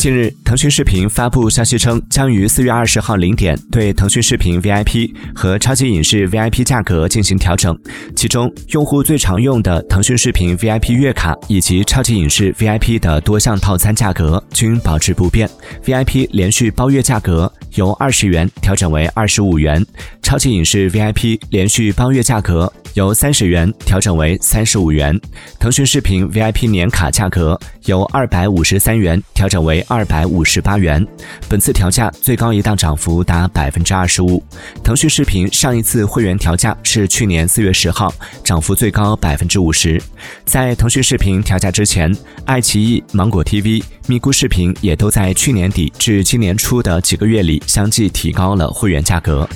近日，腾讯视频发布消息称，将于四月二十号零点对腾讯视频 VIP 和超级影视 VIP 价格进行调整。其中，用户最常用的腾讯视频 VIP 月卡以及超级影视 VIP 的多项套餐价格均保持不变。VIP 连续包月价格由二十元调整为二十五元，超级影视 VIP 连续包月价格由三十元调整为三十五元。腾讯视频 VIP 年卡价格由二百五十三元调整为。二百五十八元，本次调价最高一档涨幅达百分之二十五。腾讯视频上一次会员调价是去年四月十号，涨幅最高百分之五十。在腾讯视频调价之前，爱奇艺、芒果 TV、咪咕视频也都在去年底至今年初的几个月里相继提高了会员价格。